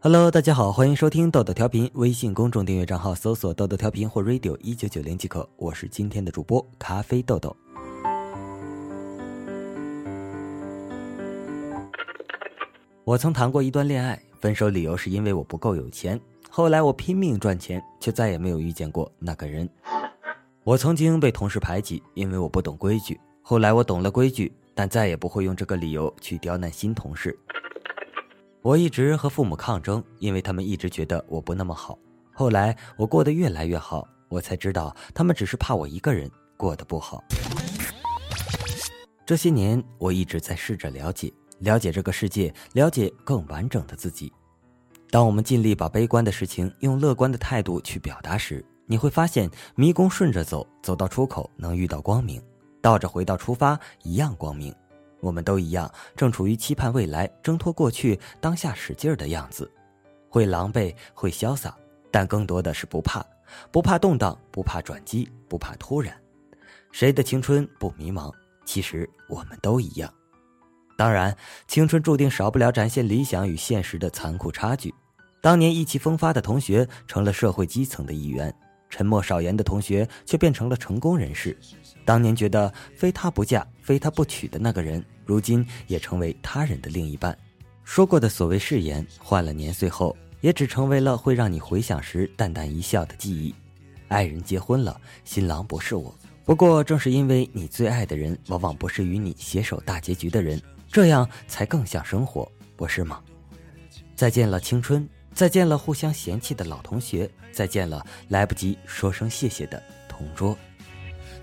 Hello，大家好，欢迎收听豆豆调频，微信公众订阅账号搜索“豆豆调频”或 “radio 一九九零”即可。我是今天的主播咖啡豆豆。我曾谈过一段恋爱，分手理由是因为我不够有钱。后来我拼命赚钱，却再也没有遇见过那个人。我曾经被同事排挤，因为我不懂规矩。后来我懂了规矩，但再也不会用这个理由去刁难新同事。我一直和父母抗争，因为他们一直觉得我不那么好。后来我过得越来越好，我才知道他们只是怕我一个人过得不好。这些年，我一直在试着了解。了解这个世界，了解更完整的自己。当我们尽力把悲观的事情用乐观的态度去表达时，你会发现迷宫顺着走，走到出口能遇到光明；倒着回到出发，一样光明。我们都一样，正处于期盼未来、挣脱过去、当下使劲儿的样子，会狼狈，会潇洒，但更多的是不怕，不怕动荡，不怕转机，不怕突然。谁的青春不迷茫？其实我们都一样。当然，青春注定少不了展现理想与现实的残酷差距。当年意气风发的同学成了社会基层的一员，沉默少言的同学却变成了成功人士。当年觉得非他不嫁、非他不娶的那个人，如今也成为他人的另一半。说过的所谓誓言，换了年岁后，也只成为了会让你回想时淡淡一笑的记忆。爱人结婚了，新郎不是我。不过，正是因为你最爱的人，往往不是与你携手大结局的人。这样才更像生活，不是吗？再见了青春，再见了互相嫌弃的老同学，再见了来不及说声谢谢的同桌。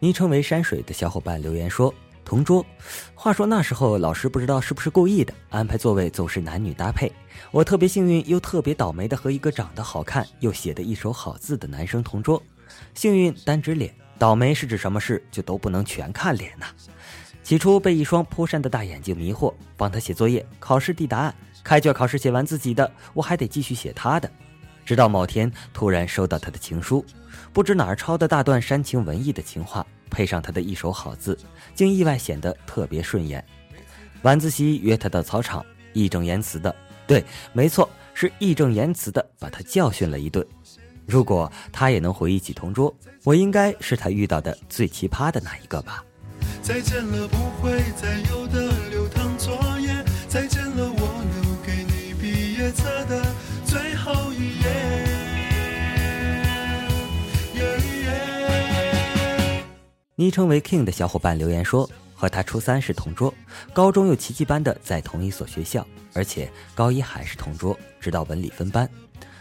昵称为山水的小伙伴留言说。同桌，话说那时候老师不知道是不是故意的，安排座位总是男女搭配。我特别幸运又特别倒霉的和一个长得好看又写得一手好字的男生同桌。幸运单指脸，倒霉是指什么事就都不能全看脸呐。起初被一双扑扇的大眼睛迷惑，帮他写作业、考试递答案。开卷考试写完自己的，我还得继续写他的。直到某天突然收到他的情书，不知哪儿抄的大段煽情文艺的情话。配上他的一手好字，竟意外显得特别顺眼。晚自习约他到操场，义正言辞的，对，没错，是义正言辞的把他教训了一顿。如果他也能回忆起同桌，我应该是他遇到的最奇葩的那一个吧。再见了，不会再有的流淌作业。再见了，我留给你毕业册的昵称为 King 的小伙伴留言说：“和他初三是同桌，高中又奇迹般的在同一所学校，而且高一还是同桌，直到文理分班。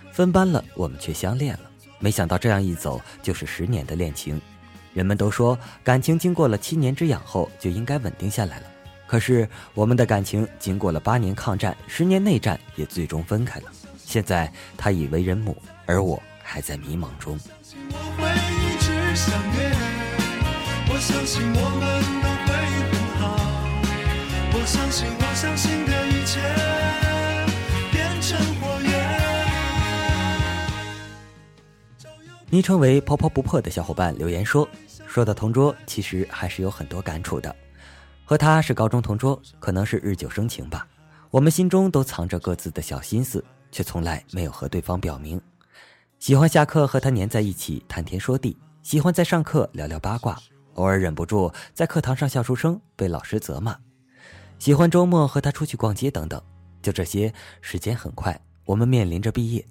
分班了，我们却相恋了。没想到这样一走就是十年的恋情。人们都说感情经过了七年之痒后就应该稳定下来了，可是我们的感情经过了八年抗战、十年内战，也最终分开了。现在他已为人母，而我还在迷茫中。”我我相信我们都会很好。我相信我相信的一切变成火焰。昵称为“泡泡不破”的小伙伴留言说：“说到同桌，其实还是有很多感触的。和他是高中同桌，可能是日久生情吧。我们心中都藏着各自的小心思，却从来没有和对方表明。喜欢下课和他黏在一起谈天说地，喜欢在上课聊聊八卦。”偶尔忍不住在课堂上笑出声，被老师责骂。喜欢周末和他出去逛街等等，就这些。时间很快，我们面临着毕业。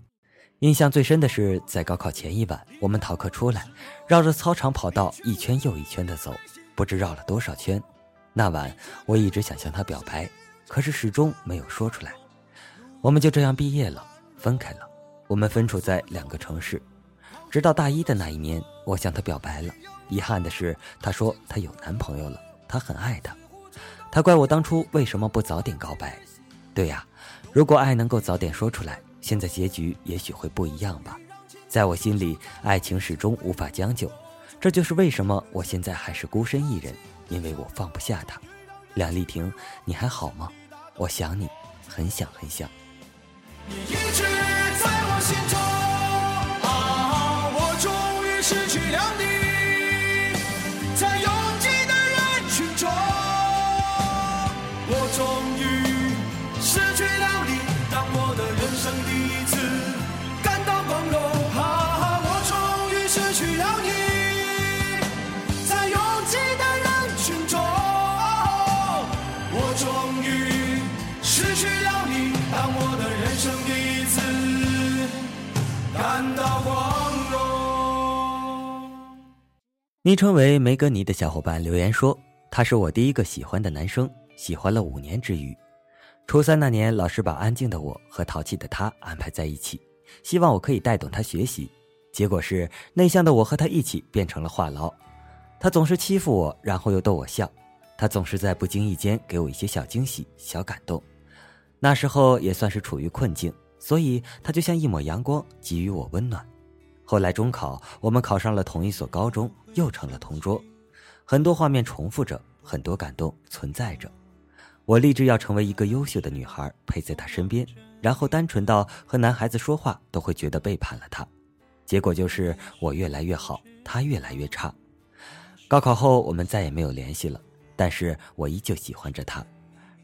印象最深的是在高考前一晚，我们逃课出来，绕着操场跑道一圈又一圈的走，不知绕了多少圈。那晚我一直想向他表白，可是始终没有说出来。我们就这样毕业了，分开了。我们分处在两个城市，直到大一的那一年，我向她表白了。遗憾的是，她说她有男朋友了，她很爱他。他怪我当初为什么不早点告白。对呀，如果爱能够早点说出来，现在结局也许会不一样吧。在我心里，爱情始终无法将就，这就是为什么我现在还是孤身一人，因为我放不下他。梁丽婷，你还好吗？我想你，很想很想。你一直在我心中，失去了你，在拥挤的人群中，我终于失去了你。当我的人生第一次感到光荣，啊，我终于失去了你，在拥挤的人群中，我终于失去了你。当我的人生第一次感到光荣。昵称为梅格尼的小伙伴留言说：“他是我第一个喜欢的男生，喜欢了五年之余。初三那年，老师把安静的我和淘气的他安排在一起，希望我可以带动他学习。结果是内向的我和他一起变成了话痨。他总是欺负我，然后又逗我笑。他总是在不经意间给我一些小惊喜、小感动。那时候也算是处于困境，所以他就像一抹阳光，给予我温暖。后来中考，我们考上了同一所高中，又成了同桌，很多画面重复着，很多感动存在着。我立志要成为一个优秀的女孩，陪在她身边，然后单纯到和男孩子说话都会觉得背叛了她。结果就是我越来越好，他越来越差。高考后，我们再也没有联系了，但是我依旧喜欢着他。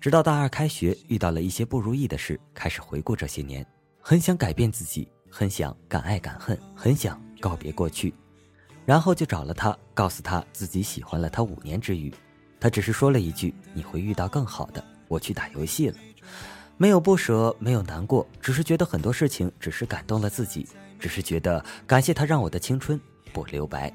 直到大二开学，遇到了一些不如意的事，开始回顾这些年，很想改变自己，很想敢爱敢恨，很想告别过去，然后就找了他，告诉他自己喜欢了他五年之余，他只是说了一句：“你会遇到更好的。”我去打游戏了，没有不舍，没有难过，只是觉得很多事情只是感动了自己，只是觉得感谢他让我的青春不留白。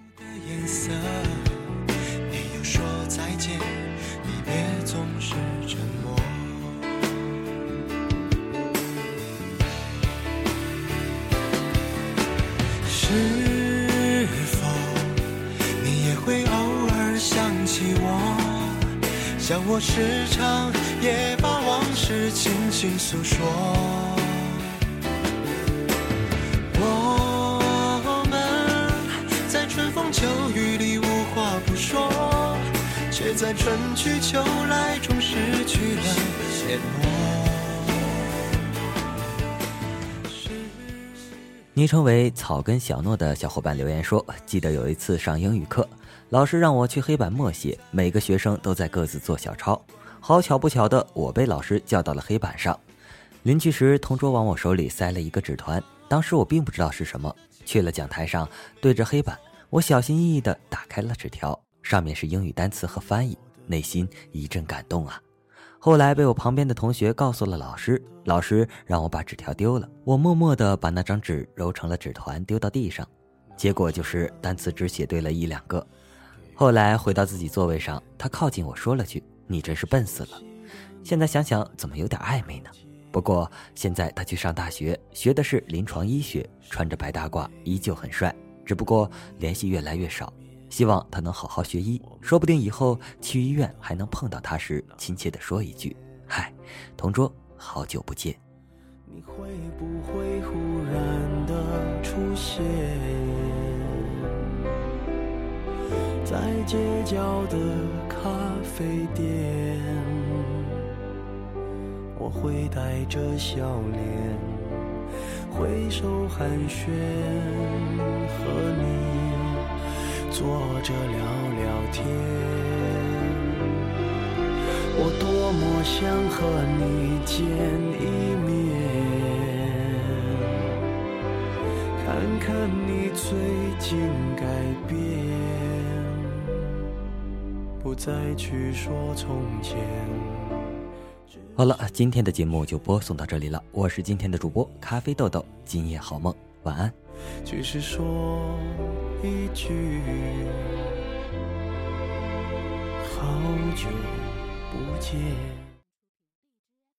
像我时常也把往事轻轻诉说。我们在春风秋雨里无话不说，却在春去秋来中失去了联络。昵称为草根小诺的小伙伴留言说：“记得有一次上英语课，老师让我去黑板默写，每个学生都在各自做小抄。好巧不巧的，我被老师叫到了黑板上。临去时，同桌往我手里塞了一个纸团，当时我并不知道是什么。去了讲台上，对着黑板，我小心翼翼地打开了纸条，上面是英语单词和翻译，内心一阵感动啊。”后来被我旁边的同学告诉了老师，老师让我把纸条丢了。我默默地把那张纸揉成了纸团，丢到地上。结果就是单词只写对了一两个。后来回到自己座位上，他靠近我说了句：“你真是笨死了。”现在想想，怎么有点暧昧呢？不过现在他去上大学，学的是临床医学，穿着白大褂，依旧很帅。只不过联系越来越少。希望他能好好学医，说不定以后去医院还能碰到他时，亲切地说一句：“嗨，同桌，好久不见。”你会不会忽然的出现在街角的咖啡店？我会带着笑脸挥手寒暄，和你坐着聊聊天。我多么想和你见一面，看看你最近改变，不再去说从前。好了，今天的节目就播送到这里了。我是今天的主播咖啡豆豆，今夜好梦，晚安。只是说一句好久不见。